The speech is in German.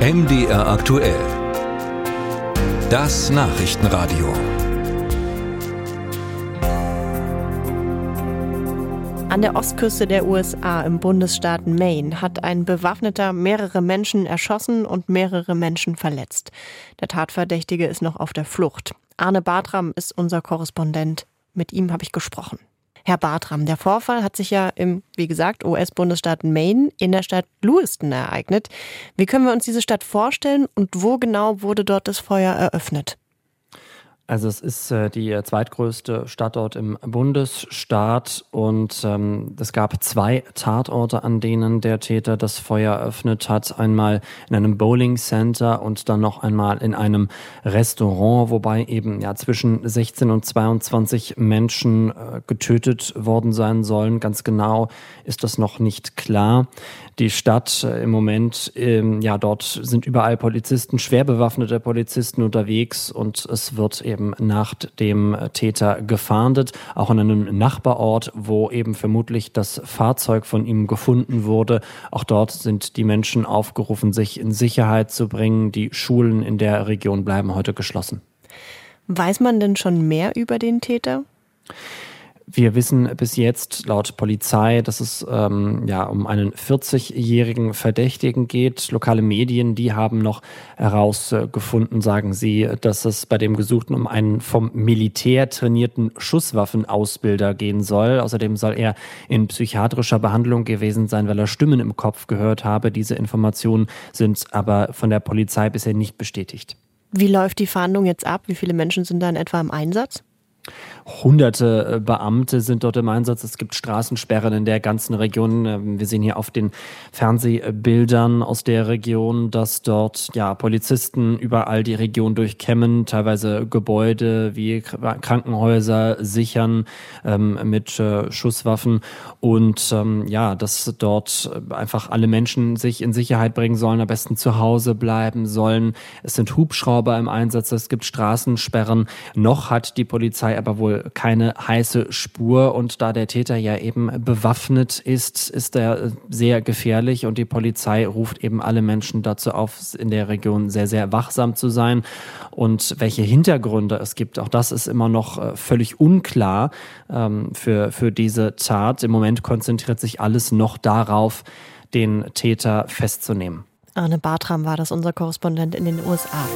MDR aktuell. Das Nachrichtenradio. An der Ostküste der USA im Bundesstaat Maine hat ein Bewaffneter mehrere Menschen erschossen und mehrere Menschen verletzt. Der Tatverdächtige ist noch auf der Flucht. Arne Bartram ist unser Korrespondent. Mit ihm habe ich gesprochen. Herr Bartram, der Vorfall hat sich ja im, wie gesagt, US-Bundesstaat Maine in der Stadt Lewiston ereignet. Wie können wir uns diese Stadt vorstellen und wo genau wurde dort das Feuer eröffnet? Also es ist äh, die zweitgrößte Stadt dort im Bundesstaat und ähm, es gab zwei Tatorte, an denen der Täter das Feuer eröffnet hat. Einmal in einem Bowling Center und dann noch einmal in einem Restaurant, wobei eben ja zwischen 16 und 22 Menschen äh, getötet worden sein sollen. Ganz genau ist das noch nicht klar. Die Stadt äh, im Moment, ähm, ja, dort sind überall Polizisten, schwer bewaffnete Polizisten unterwegs und es wird eben nach dem Täter gefahndet, auch in einem Nachbarort, wo eben vermutlich das Fahrzeug von ihm gefunden wurde. Auch dort sind die Menschen aufgerufen, sich in Sicherheit zu bringen. Die Schulen in der Region bleiben heute geschlossen. Weiß man denn schon mehr über den Täter? Wir wissen bis jetzt laut Polizei, dass es ähm, ja um einen 40-jährigen Verdächtigen geht. Lokale Medien, die haben noch herausgefunden, sagen sie, dass es bei dem Gesuchten um einen vom Militär trainierten Schusswaffenausbilder gehen soll. Außerdem soll er in psychiatrischer Behandlung gewesen sein, weil er Stimmen im Kopf gehört habe. Diese Informationen sind aber von der Polizei bisher nicht bestätigt. Wie läuft die Fahndung jetzt ab? Wie viele Menschen sind da in etwa im Einsatz? Hunderte äh, Beamte sind dort im Einsatz. Es gibt Straßensperren in der ganzen Region. Ähm, wir sehen hier auf den Fernsehbildern aus der Region, dass dort ja Polizisten überall die Region durchkämmen, teilweise Gebäude wie Krankenhäuser sichern ähm, mit äh, Schusswaffen und ähm, ja, dass dort einfach alle Menschen sich in Sicherheit bringen sollen, am besten zu Hause bleiben sollen. Es sind Hubschrauber im Einsatz, es gibt Straßensperren. Noch hat die Polizei aber wohl keine heiße Spur und da der Täter ja eben bewaffnet ist, ist er sehr gefährlich und die Polizei ruft eben alle Menschen dazu auf, in der Region sehr, sehr wachsam zu sein. Und welche Hintergründe es gibt, auch das ist immer noch äh, völlig unklar ähm, für, für diese Tat. Im Moment konzentriert sich alles noch darauf, den Täter festzunehmen. Arne Bartram war das, unser Korrespondent in den USA.